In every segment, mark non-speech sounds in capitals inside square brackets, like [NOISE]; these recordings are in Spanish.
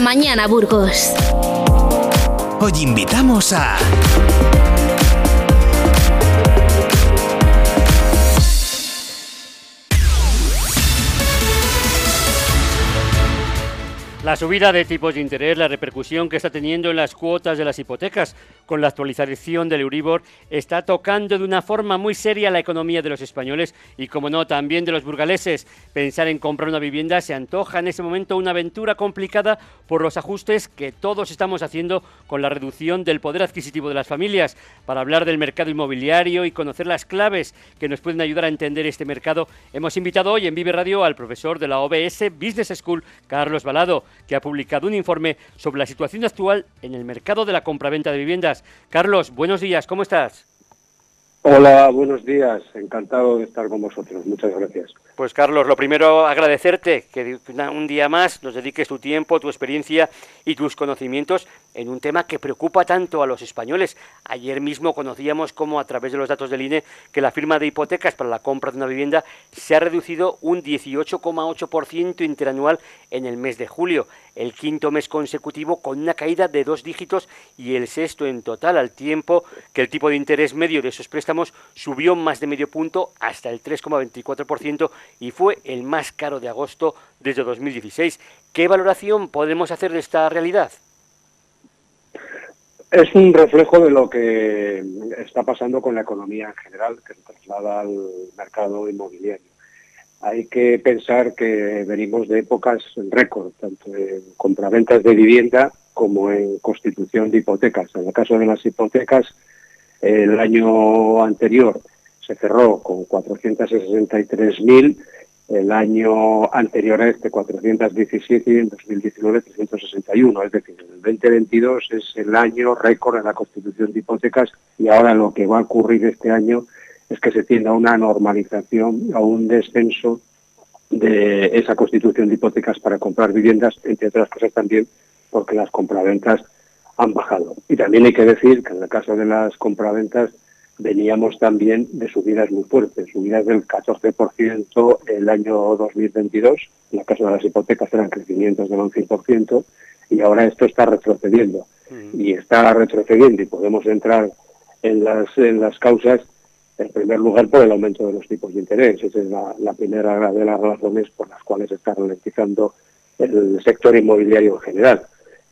mañana Burgos. Hoy invitamos a... La subida de tipos de interés, la repercusión que está teniendo en las cuotas de las hipotecas con la actualización del Euribor, está tocando de una forma muy seria la economía de los españoles y, como no, también de los burgaleses. Pensar en comprar una vivienda se antoja en ese momento una aventura complicada por los ajustes que todos estamos haciendo con la reducción del poder adquisitivo de las familias. Para hablar del mercado inmobiliario y conocer las claves que nos pueden ayudar a entender este mercado, hemos invitado hoy en Vive Radio al profesor de la OBS Business School, Carlos Balado que ha publicado un informe sobre la situación actual en el mercado de la compraventa de viviendas. Carlos, buenos días, ¿cómo estás? Hola, buenos días. Encantado de estar con vosotros. Muchas gracias. Pues Carlos, lo primero agradecerte que un día más nos dediques tu tiempo, tu experiencia y tus conocimientos en un tema que preocupa tanto a los españoles. Ayer mismo conocíamos cómo a través de los datos del INE que la firma de hipotecas para la compra de una vivienda se ha reducido un 18,8% interanual en el mes de julio, el quinto mes consecutivo con una caída de dos dígitos y el sexto en total, al tiempo que el tipo de interés medio de esos préstamos subió más de medio punto hasta el 3,24% y fue el más caro de agosto desde 2016. ¿Qué valoración podemos hacer de esta realidad? Es un reflejo de lo que está pasando con la economía en general, que se traslada al mercado inmobiliario. Hay que pensar que venimos de épocas récord, tanto en compraventas de vivienda como en constitución de hipotecas. En el caso de las hipotecas, el año anterior se cerró con 463.000, el año anterior a este 417 y en 2019 361. Es decir, el 2022 es el año récord en la constitución de hipotecas y ahora lo que va a ocurrir este año es que se tienda a una normalización, a un descenso de esa constitución de hipotecas para comprar viviendas, entre otras cosas también porque las compraventas han bajado. Y también hay que decir que en el caso de las compraventas veníamos también de subidas muy fuertes, subidas del 14% el año 2022, en el caso de las hipotecas eran crecimientos del 11%, y ahora esto está retrocediendo. Mm. Y está retrocediendo y podemos entrar en las, en las causas, en primer lugar, por el aumento de los tipos de interés. Esa es la, primera de las razones por las cuales está ralentizando el sector inmobiliario en general.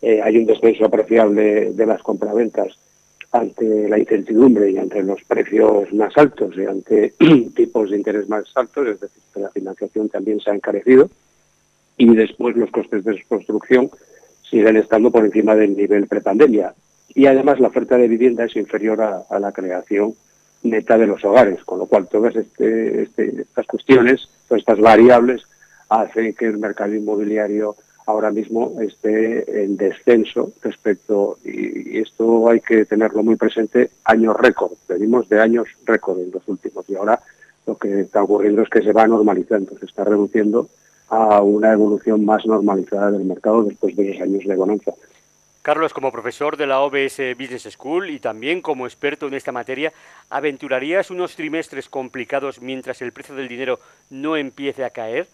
Eh, hay un descenso apreciable de las compraventas ante la incertidumbre y ante los precios más altos y ante [CLEARS THROAT] tipos de interés más altos, es decir, que la financiación también se ha encarecido y después los costes de construcción siguen estando por encima del nivel prepandemia. Y además la oferta de vivienda es inferior a, la creación neta de los hogares, con lo cual todas este, este, estas cuestiones, todas estas variables, hacen que el mercado inmobiliario ahora mismo esté en descenso respecto, y, esto hay que tenerlo muy presente, años récord. Venimos de años récord en los últimos y ahora lo que está ocurriendo es que se va normalizando, se está reduciendo a una evolución más normalizada del mercado después de los años de bonanza. Carlos, como profesor de la OBS Business School y también como experto en esta materia, ¿aventurarías unos trimestres complicados mientras el precio del dinero no empiece a caer?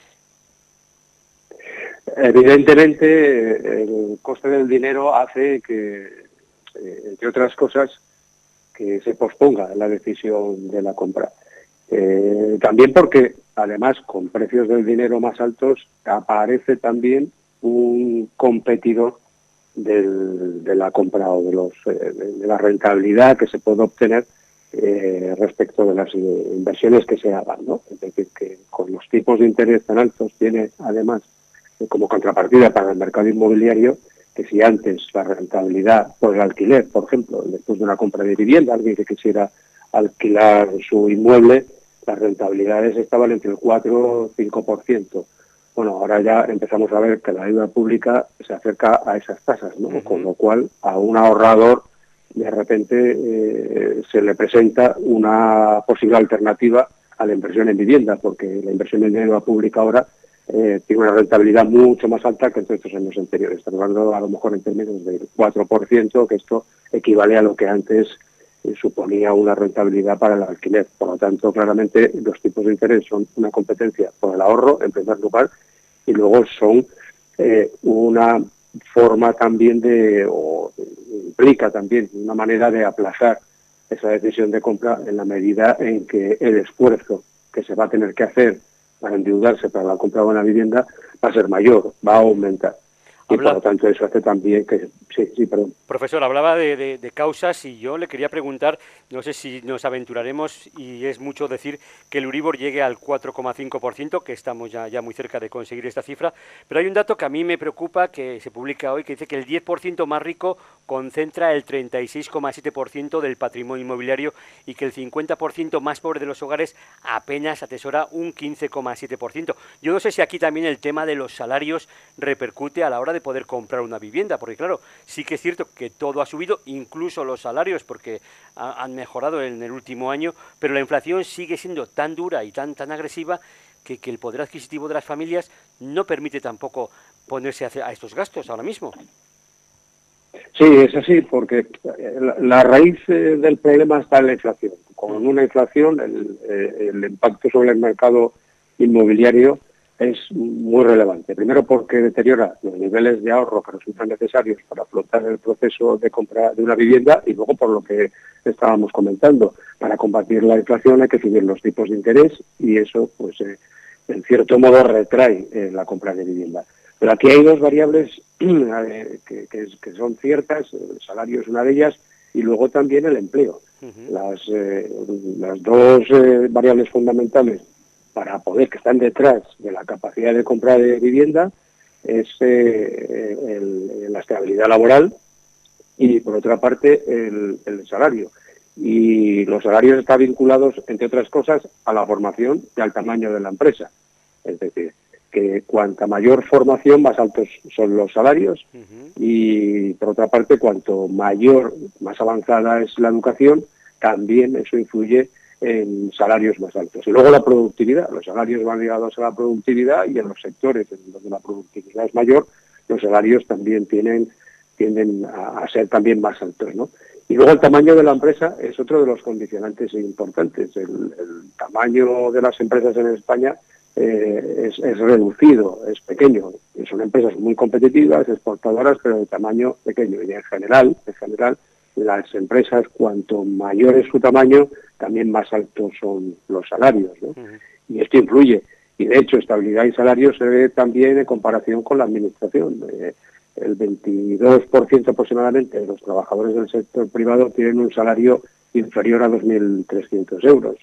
Evidentemente, el coste del dinero hace que, eh, entre otras cosas, que se posponga la decisión de la compra. Eh, también porque, además, con precios del dinero más altos, aparece también un competidor de la compra o de, los, eh, de la rentabilidad que se puede obtener respecto de las inversiones que se hagan. ¿no? Es decir, que con los tipos de interés tan altos tiene, además, como contrapartida para el mercado inmobiliario que si antes la rentabilidad por el alquiler, por ejemplo, después de una compra de vivienda, alguien que quisiera alquilar su inmueble, las rentabilidades estaban entre el 4 o 5%. Bueno, ahora ya empezamos a ver que la deuda pública se acerca a esas tasas, ¿no? Con lo cual a un ahorrador de repente eh, se le presenta una posible alternativa a la inversión en vivienda, porque la inversión en deuda pública ahora eh, tiene una rentabilidad mucho más alta que en estos años anteriores. Estamos hablando a lo mejor en términos del 4%, que esto equivale a lo que antes eh, suponía una rentabilidad para el alquiler. Por lo tanto, claramente los tipos de interés son una competencia por el ahorro, en primer lugar, y luego son eh, una forma también de, o implica también una manera de aplazar esa decisión de compra en la medida en que el esfuerzo que se va a tener que hacer para endeudarse para la compra de una vivienda va a ser mayor, va a aumentar. Y por lo tanto eso hace también que... Sí, sí, perdón. Profesor, hablaba de, causas y yo le quería preguntar, no sé si nos aventuraremos y es mucho decir que el Uribor llegue al 4,5%, que estamos ya, ya muy cerca de conseguir esta cifra, pero hay un dato que a mí me preocupa, que se publica hoy, que dice que el 10% más rico concentra el 36,7% del patrimonio inmobiliario y que el 50% más pobre de los hogares apenas atesora un 15,7%. Yo no sé si aquí también el tema de los salarios repercute a la hora de poder comprar una vivienda, porque claro, sí que es cierto que todo ha subido, incluso los salarios, porque han mejorado en el último año, pero la inflación sigue siendo tan dura y tan, tan agresiva que, el poder adquisitivo de las familias no permite tampoco ponerse a, estos gastos ahora mismo. Sí, es así, porque la, raíz eh, del problema está en la inflación. Con una inflación, el, eh, el impacto sobre el mercado inmobiliario es muy relevante. Primero porque deteriora los niveles de ahorro que resultan necesarios para afrontar el proceso de compra de una vivienda y luego por lo que estábamos comentando. Para combatir la inflación hay que subir los tipos de interés y eso, pues, eh, en cierto modo retrae eh, la compra de vivienda. Pero aquí hay dos variables [CLEARS THROAT] eh, que, son ciertas, el salario es una de ellas y luego también el empleo. Las, las dos variables fundamentales para poder, que están detrás de la capacidad de compra de vivienda, es eh, la estabilidad laboral y, por otra parte, el, salario. Y los salarios están vinculados, entre otras cosas, a la formación y al tamaño de la empresa. Es decir, que cuanta mayor formación, más altos son los salarios y, por otra parte, cuanto mayor, más avanzada es la educación, también eso influye en salarios más altos. Y luego la productividad, los salarios van ligados a la productividad y en los sectores en donde la productividad es mayor, los salarios también tienen, tienden a, ser también más altos. ¿no? Y luego el tamaño de la empresa es otro de los condicionantes importantes. El, tamaño de las empresas en España eh, es, reducido, es pequeño. Son empresas muy competitivas, exportadoras, pero de tamaño pequeño. Y en general, en general, las empresas, cuanto mayor es su tamaño, también más altos son los salarios. Y esto influye. Y de hecho, estabilidad y salario se ve también en comparación con la administración. Eh, el 22% aproximadamente de los trabajadores del sector privado tienen un salario inferior a 2.300 euros.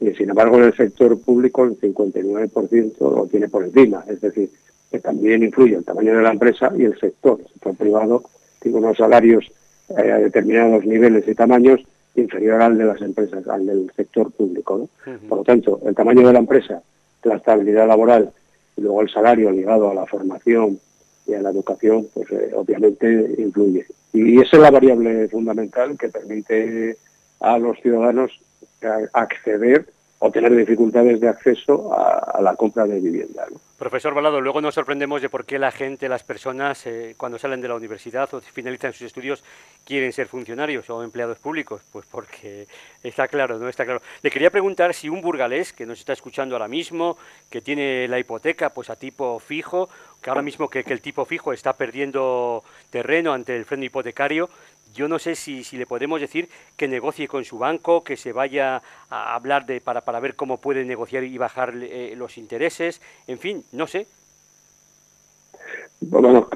Y sin embargo, en el sector público el 59% lo tiene por encima. Es decir, que también influye el tamaño de la empresa y el sector. El sector privado tiene unos salarios eh, a determinados niveles y tamaños inferior al de las empresas, al del sector público. Por lo tanto, el tamaño de la empresa, la estabilidad laboral y luego el salario ligado a la formación y a la educación, pues eh, obviamente influye. Y esa es la variable fundamental que permite a los ciudadanos acceder o tener dificultades de acceso a, la compra de vivienda. Profesor Balado, luego nos sorprendemos de por qué la gente, las personas, eh, cuando salen de la universidad o finalizan sus estudios, quieren ser funcionarios o empleados públicos. Pues porque está claro, ¿no? Está claro. Le quería preguntar si un burgalés que nos está escuchando ahora mismo, que tiene la hipoteca pues a tipo fijo, que ahora mismo que el tipo fijo está perdiendo terreno ante el freno hipotecario, yo no sé si, si, le podemos decir que negocie con su banco, que se vaya a hablar de para, para ver cómo puede negociar y bajar eh, los intereses, en fin, no sé. Bueno,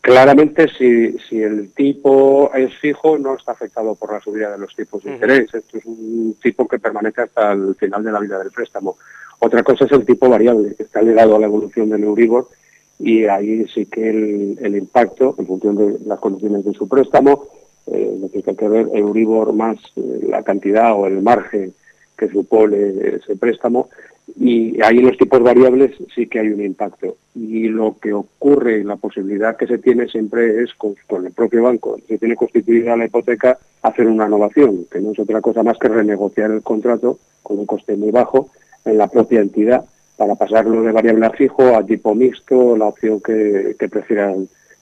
claramente si, si el tipo es fijo no está afectado por la subida de los tipos de interés. Esto es un tipo que permanece hasta el final de la vida del préstamo. Otra cosa es el tipo variable, que está ligado a la evolución del Euribor y ahí sí que el, el impacto, en función de las condiciones de su préstamo, eh, que hay que ver Euribor más eh, la cantidad o el margen que supone ese préstamo y ahí los tipos variables sí que hay un impacto. Y lo que ocurre la posibilidad que se tiene siempre es con, el propio banco. Se tiene constituida la hipoteca hacer una innovación que no es otra cosa más que renegociar el contrato con un coste muy bajo en la propia entidad para pasarlo de variable a fijo a tipo mixto la opción que, que prefiera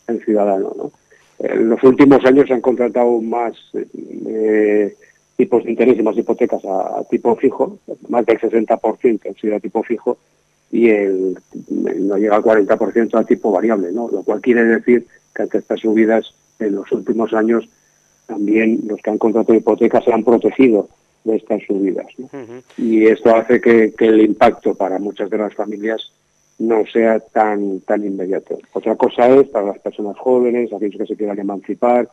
el ciudadano ¿no? En los últimos años se han contratado más eh, tipos de interés y más hipotecas a, tipo fijo, más del 60% han sido a tipo fijo y no llega al 40% a tipo variable. Lo cual quiere decir que ante estas subidas en los últimos años también los que han contratado hipotecas se han protegido de estas subidas. Y esto hace que, el impacto para muchas de las familias no sea tan, tan inmediato. Otra cosa es para las personas jóvenes, aquellos que se quieran emancipar,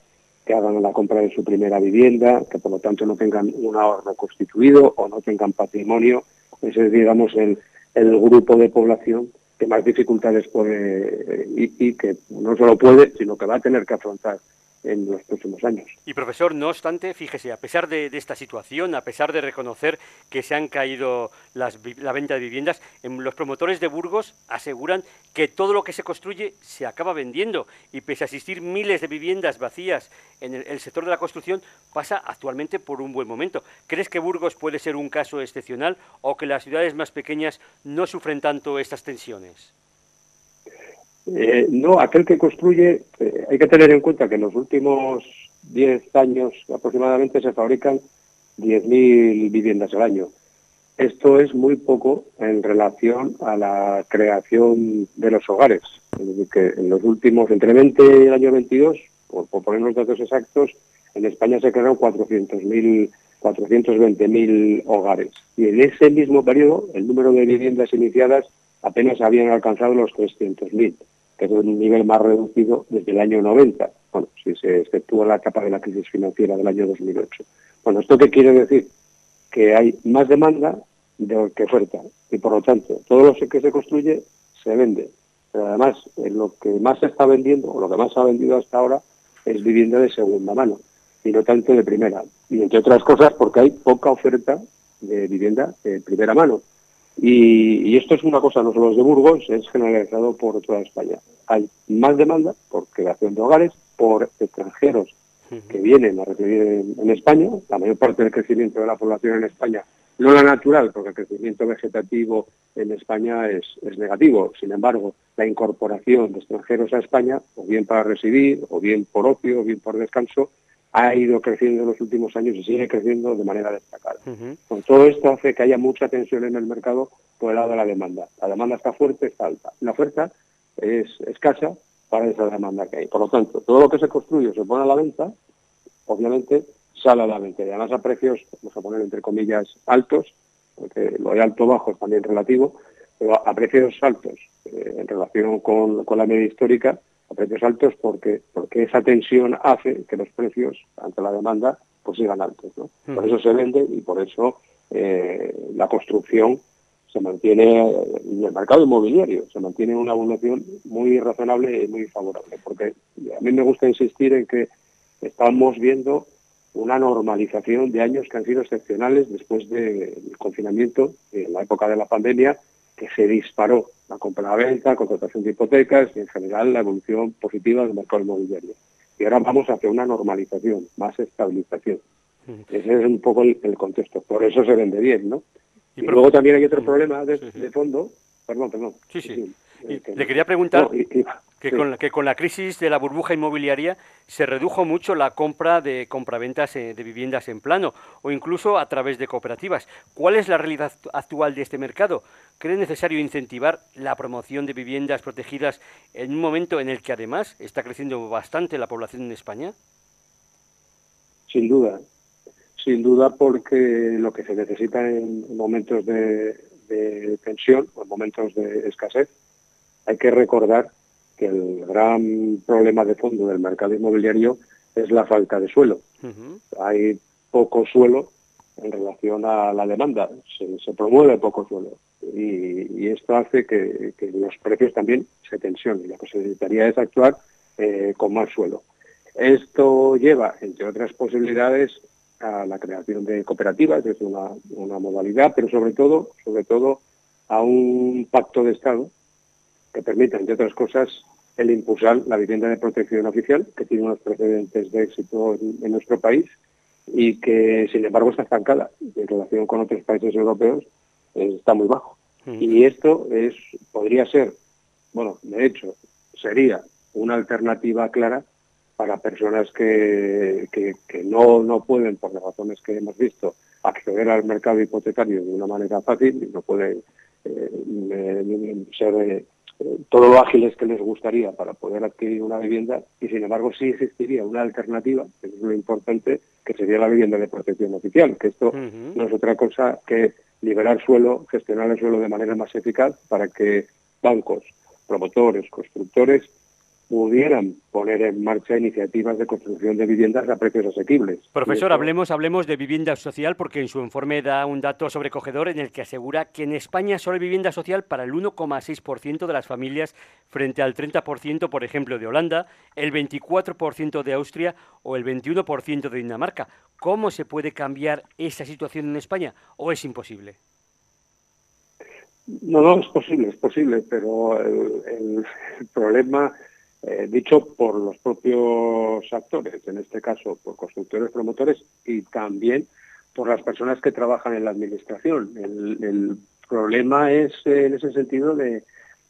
que hagan la compra de su primera vivienda, que por lo tanto no tengan un ahorro constituido o no tengan patrimonio. Ese es, digamos, el, el grupo de población que más dificultades puede y, que no solo puede, sino que va a tener que afrontar en los próximos años. Y profesor, no obstante, fíjese, a pesar de, esta situación, a pesar de reconocer que se han caído las, la venta de viviendas, los promotores de Burgos aseguran que todo lo que se construye se acaba vendiendo y pese a existir miles de viviendas vacías en el sector de la construcción, pasa actualmente por un buen momento. ¿Crees que Burgos puede ser un caso excepcional o que las ciudades más pequeñas no sufren tanto estas tensiones? Eh, no, aquel que construye, eh, hay que tener en cuenta que en los últimos 10 años aproximadamente se fabrican 10.000 viviendas al año. Esto es muy poco en relación a la creación de los hogares. Es decir, que en los últimos, entre 20 y el año 22, por, poner los datos exactos, en España se crearon 400.000 420.000 hogares. Y en ese mismo periodo, el número de viviendas iniciadas apenas habían alcanzado los 300.000 es un nivel más reducido desde el año 90, bueno, si se exceptúa la etapa de la crisis financiera del año 2008. Bueno, ¿esto qué quiere decir? Que hay más demanda de que oferta y por lo tanto todo lo que se construye se vende. Pero además lo que más se está vendiendo o lo que más ha vendido hasta ahora es vivienda de segunda mano y no tanto de primera. Y entre otras cosas porque hay poca oferta de vivienda de primera mano. Y, esto es una cosa no solo de Burgos, es generalizado por toda España. Hay más demanda por creación de hogares, por extranjeros que vienen a residir en, España. La mayor parte del crecimiento de la población en España, no la natural, porque el crecimiento vegetativo en España es, es negativo. Sin embargo, la incorporación de extranjeros a España, o bien para residir, o bien por ocio, o bien por descanso, ha ido creciendo en los últimos años y sigue creciendo de manera destacada. Con todo esto hace que haya mucha tensión en el mercado por el lado de la demanda. La demanda está fuerte, está alta. La oferta es escasa para esa demanda que hay. Por lo tanto, todo lo que se construye se pone a la venta, obviamente sale a la venta. Y además a precios, vamos a poner entre comillas, altos, porque lo de alto bajo es también relativo, pero a precios altos eh, en relación con la media histórica, a precios altos porque, porque esa tensión hace que los precios ante la demanda pues sigan altos. Por eso se vende y por eso eh, la construcción se mantiene, en el mercado inmobiliario, se mantiene una evolución muy razonable y muy favorable. Porque a mí me gusta insistir en que estamos viendo una normalización de años que han sido excepcionales después del confinamiento, en la época de la pandemia, que se disparó la compra-venta, contratación de hipotecas y en general la evolución positiva del mercado inmobiliario. Y ahora vamos hacia una normalización, más estabilización. Ese es un poco el, contexto. Por eso se vende bien, ¿no? Y, luego también hay otro problema de, de fondo. Perdón, perdón. Sí, sí. le quería preguntar que, con la, que con la crisis de la burbuja inmobiliaria se redujo mucho la compra de compraventas eh, de viviendas en plano o incluso a través de cooperativas. ¿Cuál es la realidad actual de este mercado? ¿Cree necesario incentivar la promoción de viviendas protegidas en un momento en el que además está creciendo bastante la población en España? Sin duda, sin duda porque lo que se necesita en momentos de, de tensión o en momentos de escasez hay que recordar que el gran problema de fondo del mercado inmobiliario es la falta de suelo. Hay poco suelo en relación a la demanda, se, promueve poco suelo y, esto hace que, los precios también se tensionen. Lo que se necesitaría es actuar eh, con más suelo. Esto lleva, entre otras posibilidades, a la creación de cooperativas, es una, una modalidad, pero sobre todo, sobre todo a un pacto de Estado que permita, entre otras cosas, el impulsar la vivienda de protección oficial, que tiene unos precedentes de éxito en, nuestro país y que, sin embargo, está estancada en relación con otros países europeos, está muy bajo. Mm. Y esto es podría ser, bueno, de hecho, sería una alternativa clara para personas que, que, no, no pueden, por las razones que hemos visto, acceder al mercado hipotecario de una manera fácil no pueden eh, ser todo lo ágiles que les gustaría para poder adquirir una vivienda y sin embargo sí existiría una alternativa, que es lo importante, que sería la vivienda de protección oficial, que esto no es otra cosa que liberar suelo, gestionar el suelo de manera más eficaz para que bancos, promotores, constructores pudieran poner en marcha iniciativas de construcción de viviendas a precios asequibles. Profesor, hablemos, hablemos de vivienda social porque en su informe da un dato sobrecogedor en el que asegura que en España solo hay vivienda social para el 1,6% de las familias frente al 30%, por ejemplo, de Holanda, el 24% de Austria o el 21% de Dinamarca. ¿Cómo se puede cambiar esa situación en España o es imposible? No, no, es posible, es posible, pero el problema eh, dicho por los propios actores, en este caso por constructores promotores y también por las personas que trabajan en la administración. El, problema es eh, en ese sentido de,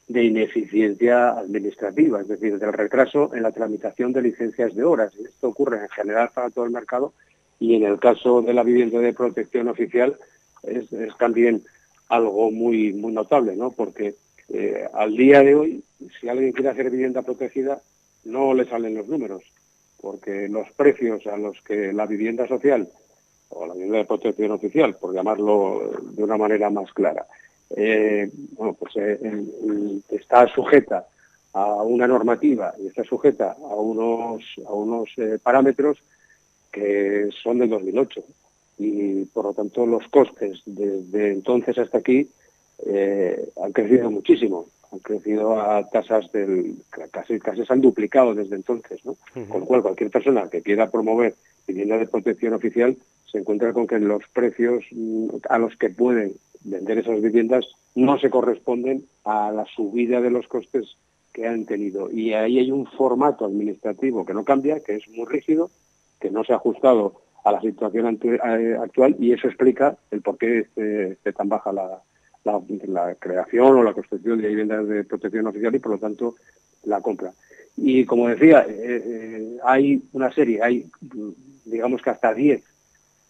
ineficiencia administrativa, es decir, del retraso en la tramitación de licencias de horas. Esto ocurre en general para todo el mercado y en el caso de la vivienda de protección oficial es, también algo muy notable, ¿no? Porque eh, al día de hoy, si alguien quiere hacer vivienda protegida, no le salen los números, porque los precios a los que la vivienda social o la vivienda de protección oficial, por llamarlo de una manera más clara, eh, bueno, pues eh, está sujeta a una normativa y está sujeta a unos, a unos parámetros que son del 2008 y por lo tanto los costes desde entonces hasta aquí eh, han crecido muchísimo, han crecido a tasas del casi casi se han duplicado desde entonces, ¿no? Con lo cual cualquier persona que quiera promover vivienda de protección oficial se encuentra con que los precios mm, a los que pueden vender esas viviendas no se corresponden a la subida de los costes que han tenido. Y ahí hay un formato administrativo que no cambia, que es muy rígido, que no se ha ajustado a la situación eh, actual y eso explica el por qué esté tan baja la, la, creación o la construcción de viviendas de protección oficial y por lo tanto la compra. Y como decía, eh, eh, hay una serie, hay digamos que hasta 10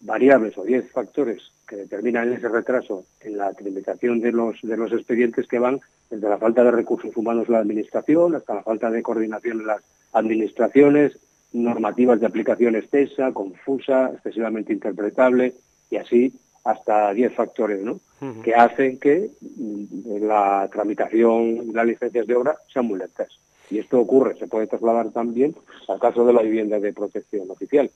variables o 10 factores que determinan ese retraso en la tramitación de los, de los expedientes que van desde la falta de recursos humanos en la administración hasta la falta de coordinación en las administraciones, normativas de aplicación extensa, confusa, excesivamente interpretable y así hasta 10 factores, ¿no? Que hacen que mm, la tramitación de las licencias de obra sean muy lentas. Y esto ocurre, se puede trasladar también al caso de la vivienda de protección oficial.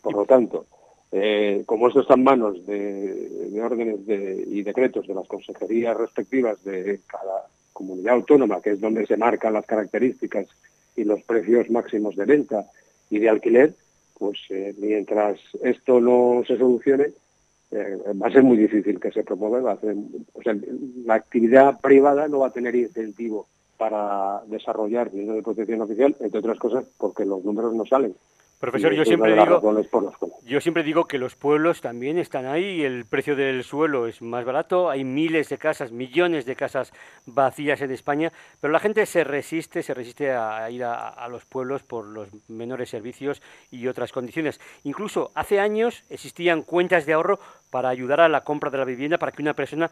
Por lo tanto, eh, como esto está en manos de, órdenes y decretos de las consejerías respectivas de cada comunidad autónoma, que es donde se marcan las características y los precios máximos de venta y de alquiler, pues eh, mientras esto no se solucione, eh, va a ser muy difícil que se promueva. o sea, la actividad privada no va a tener incentivo para desarrollar dinero de protección oficial, entre otras cosas porque los números no salen. Profesor, yo siempre, digo, yo siempre digo que los pueblos también están ahí, el precio del suelo es más barato, hay miles de casas, millones de casas vacías en España, pero la gente se resiste, se resiste a ir a los pueblos por los menores servicios y otras condiciones. Incluso hace años existían cuentas de ahorro para ayudar a la compra de la vivienda, para que una persona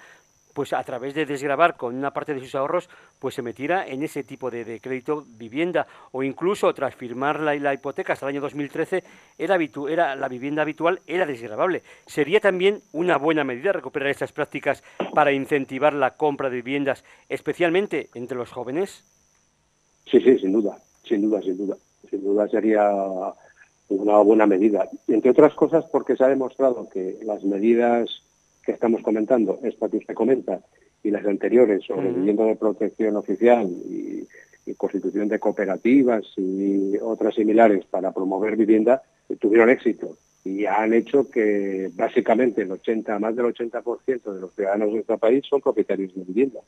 pues a través de desgravar con una parte de sus ahorros, pues se metiera en ese tipo de, crédito vivienda o incluso tras firmar la, la hipoteca hasta el año 2013 era, era la vivienda habitual era desgravable. Sería también una buena medida recuperar estas prácticas para incentivar la compra de viviendas, especialmente entre los jóvenes. Sí, sí, sin duda, sin duda, sin duda, sin duda sería una buena medida. Entre otras cosas porque se ha demostrado que las medidas que estamos comentando, esta que usted comenta, y las anteriores sobre vivienda de protección oficial y, constitución de cooperativas y otras similares para promover vivienda, tuvieron éxito. Y han hecho que básicamente el 80, más del 80% de los ciudadanos de nuestro país son propietarios de vivienda.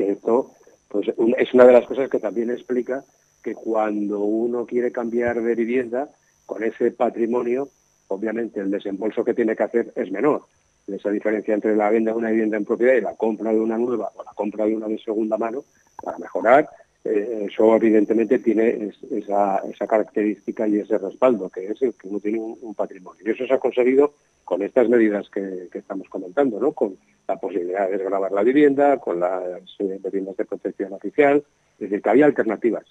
Esto pues, es una de las cosas que también explica que cuando uno quiere cambiar de vivienda, con ese patrimonio, obviamente el desembolso que tiene que hacer es menor esa diferencia entre la venta de una vivienda en propiedad y la compra de una nueva o la compra de una de segunda mano para mejorar, eh, eso evidentemente tiene esa, característica y ese respaldo, que es el que uno tiene un, patrimonio. Y eso se ha conseguido con estas medidas que, estamos comentando, ¿no? con la posibilidad de desgravar la vivienda, con las eh, viviendas de protección oficial, Es decir, que había alternativas.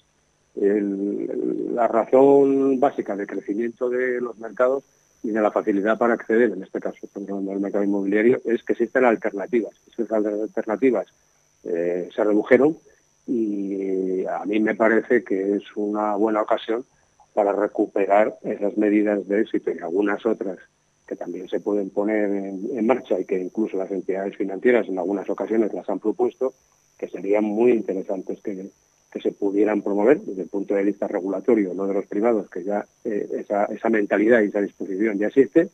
la razón básica de crecimiento de los mercados y de la facilidad para acceder, en este caso estamos hablando del mercado inmobiliario, es que existen alternativas. Esas alternativas eh, se redujeron y a mí me parece que es una buena ocasión para recuperar esas medidas de éxito y algunas otras que también se pueden poner en, marcha y que incluso las entidades financieras en algunas ocasiones las han propuesto, que serían muy interesantes que, que se pudieran promover desde el punto de vista regulatorio, no de los privados, que ya eh, esa, esa mentalidad y esa disposición ya existe,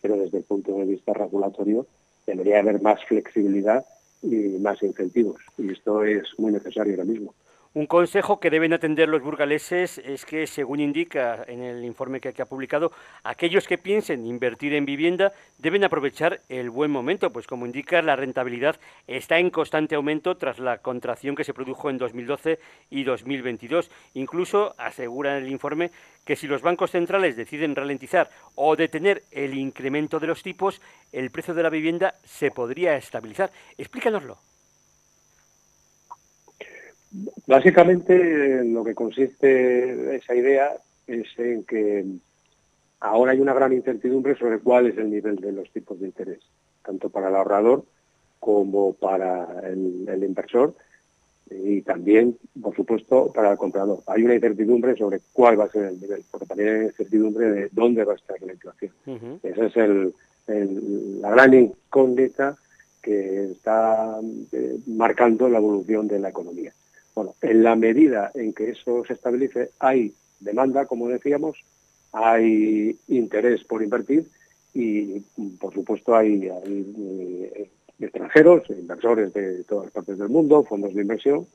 pero desde el punto de vista regulatorio debería haber más flexibilidad y más incentivos. Y esto es muy necesario ahora mismo. Un consejo que deben atender los burgaleses es que, según indica en el informe que, ha publicado, aquellos que piensen invertir en vivienda deben aprovechar el buen momento, pues como indica, la rentabilidad está en constante aumento tras la contracción que se produjo en 2012 y 2022. Incluso asegura el informe que si los bancos centrales deciden ralentizar o detener el incremento de los tipos, el precio de la vivienda se podría estabilizar. Explícanoslo. Básicamente lo que consiste esa idea es en que ahora hay una gran incertidumbre sobre cuál es el nivel de los tipos de interés, tanto para el ahorrador como para el, inversor y también, por supuesto, para el comprador. Hay una incertidumbre sobre cuál va a ser el nivel, porque también hay incertidumbre de dónde va a estar la inflación. Esa es la gran incógnita que está eh, marcando la evolución de la economía. Bueno, en la medida en que eso se estabilice, hay demanda, como decíamos, hay interés por invertir y, por supuesto, hay, eh, extranjeros, inversores de todas partes del mundo, fondos de inversión,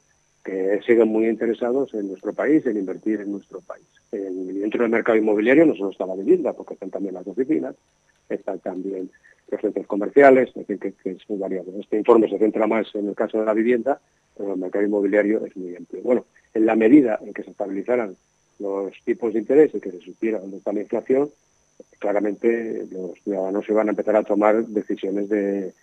que siguen muy interesados en nuestro país, en invertir en nuestro país. dentro del mercado inmobiliario no solo está la vivienda, porque están también las oficinas, están también los centros comerciales, es que, es muy variado. Este informe se centra más en el caso de la vivienda, pero el mercado inmobiliario es muy amplio. Bueno, en la medida en que se estabilizaran los tipos de interés y que se supiera dónde está la inflación, claramente los ciudadanos van a empezar a tomar decisiones de,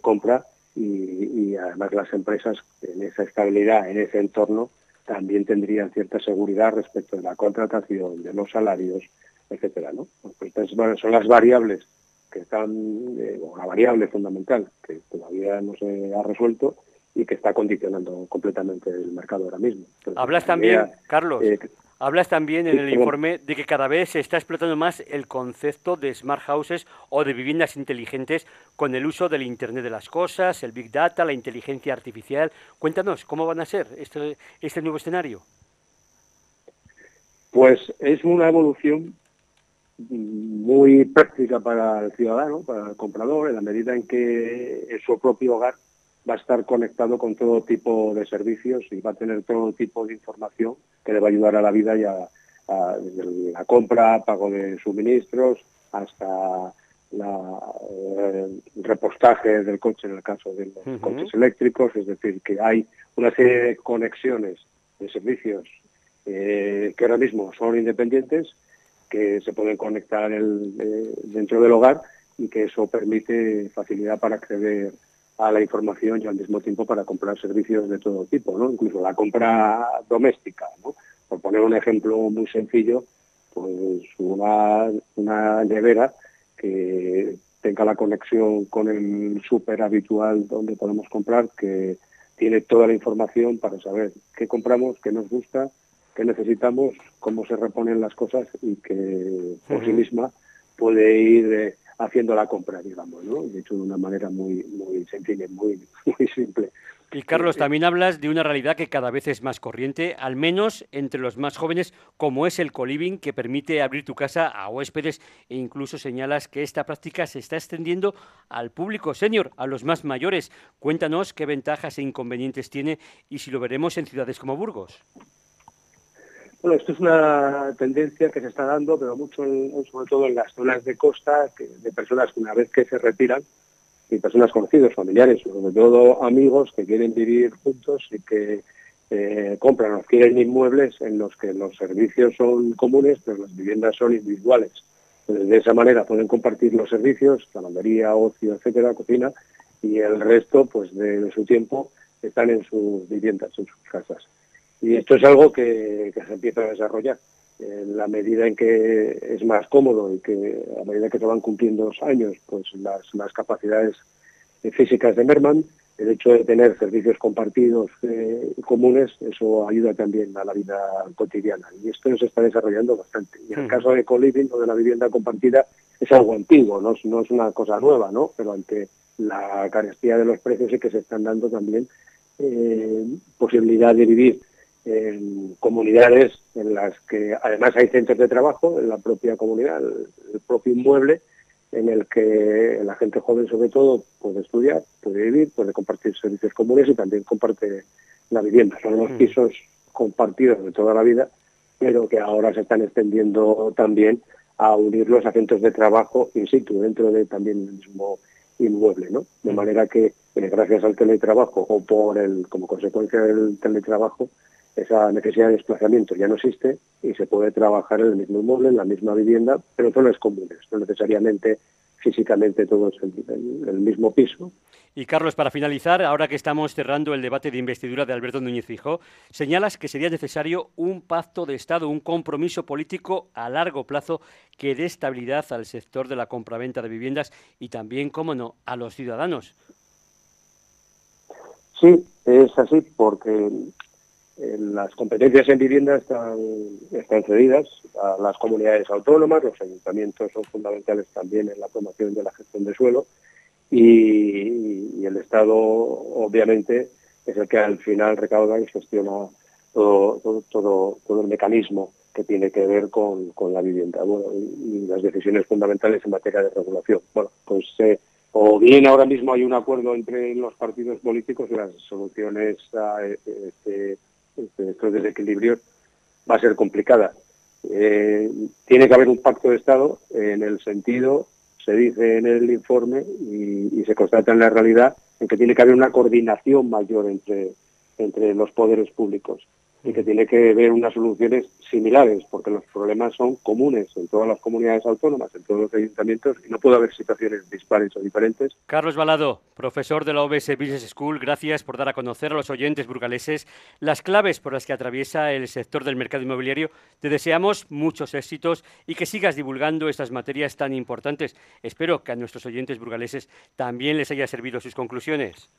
compra y, además las empresas en esa estabilidad, en ese entorno, también tendrían cierta seguridad respecto de la contratación, de los salarios, etcétera, ¿no? Pues son las variables que están, eh, una variable fundamental que todavía no se ha resuelto y que está condicionando completamente el mercado ahora mismo. hablas también, Carlos, eh, hablas también en el informe de que cada vez se está explotando más el concepto de smart houses o de viviendas inteligentes con el uso del Internet de las Cosas, el Big Data, la inteligencia artificial. Cuéntanos, ¿cómo van a ser este, este nuevo escenario? Pues es una evolución muy práctica para el ciudadano, para el comprador, en la medida en que en su propio hogar va a estar conectado con todo tipo de servicios y va a tener todo tipo de información que le va a ayudar a la vida y a, la compra, pago de suministros, hasta la, el repostaje del coche en el caso de los coches eléctricos, es decir, que hay una serie de conexiones de servicios eh, que ahora mismo son independientes, que se pueden conectar el, eh, dentro del hogar y que eso permite facilidad para acceder a la información y al mismo tiempo para comprar servicios de todo tipo, ¿no? Incluso la compra doméstica, ¿no? Por poner un ejemplo muy sencillo, pues una, una nevera que tenga la conexión con el súper habitual donde podemos comprar, que tiene toda la información para saber qué compramos, qué nos gusta, qué necesitamos, cómo se reponen las cosas y que por sí misma puede ir eh, haciendo la compra, digamos, ¿no? De hecho, de una manera muy, muy sencilla, muy, [LAUGHS] muy simple. Y Carlos, también hablas de una realidad que cada vez es más corriente, al menos entre los más jóvenes, como es el coliving, que permite abrir tu casa a huéspedes e incluso señalas que esta práctica se está extendiendo al público senior, a los más mayores. Cuéntanos qué ventajas e inconvenientes tiene y si lo veremos en ciudades como Burgos. Bueno, esto es una tendencia que se está dando, pero mucho, sobre todo en las zonas de costa, de personas que una vez que se retiran, y personas conocidos, familiares, sobre todo amigos que quieren vivir juntos y que eh, compran o adquieren inmuebles en los que los servicios son comunes, pero las viviendas son individuales. de esa manera pueden compartir los servicios, lavandería, ocio, etcétera, cocina, y el resto pues de su tiempo están en sus viviendas, en sus casas. Y esto es algo que, se empieza a desarrollar. En la medida en que es más cómodo y que a medida que se van cumpliendo los años, pues las, las capacidades físicas de merman, el hecho de tener servicios compartidos eh, comunes, eso ayuda también a la vida cotidiana. Y esto se está desarrollando bastante. Y en el caso de co-living o de la vivienda compartida, es algo antiguo, no es, no es una cosa nueva, ¿no? Pero ante la carestía de los precios y que se están dando también eh, posibilidad de vivir en comunidades en las que además hay centros de trabajo en la propia comunidad, el propio inmueble, en el que la gente joven sobre todo puede estudiar, puede vivir, puede compartir servicios comunes y también comparte la vivienda. Son los mm. pisos compartidos de toda la vida, pero que ahora se están extendiendo también a unir los centros de trabajo in situ, dentro de también el mismo inmueble, ¿no? De mm. manera que, eh, gracias al teletrabajo o por el, como consecuencia del teletrabajo, esa necesidad de desplazamiento ya no existe y se puede trabajar en el mismo inmueble, en la misma vivienda, pero en zonas comunes, no necesariamente físicamente todos en el mismo piso. Y Carlos, para finalizar, ahora que estamos cerrando el debate de investidura de Alberto Núñez Fijó, señalas que sería necesario un pacto de Estado, un compromiso político a largo plazo que dé estabilidad al sector de la compraventa de viviendas y también, cómo no, a los ciudadanos. Sí, es así, porque las competencias en vivienda están, están cedidas a las comunidades autónomas, los ayuntamientos son fundamentales también en la promoción de la gestión de suelo y, el Estado obviamente es el que al final recauda y gestiona todo, todo, todo, el mecanismo que tiene que ver con, la vivienda bueno, y, las decisiones fundamentales en materia de regulación. Bueno, pues eh, o bien ahora mismo hay un acuerdo entre los partidos políticos y las soluciones a este, estos desequilibrios va a ser complicada. Eh, tiene que haber un pacto de Estado en el sentido, se dice en el informe y, y, se constata en la realidad, en que tiene que haber una coordinación mayor entre, entre los poderes públicos y que tiene que haber unas soluciones similares, porque los problemas son comunes en todas las comunidades autónomas, en todos los ayuntamientos, y no puede haber situaciones dispares o diferentes. Carlos Balado, profesor de la OBS Business School, gracias por dar a conocer a los oyentes burgaleses las claves por las que atraviesa el sector del mercado inmobiliario. Te deseamos muchos éxitos y que sigas divulgando estas materias tan importantes. Espero que a nuestros oyentes burgaleses también les haya servido sus conclusiones.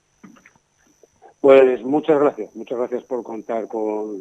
Pues muchas gracias, muchas gracias por contar con,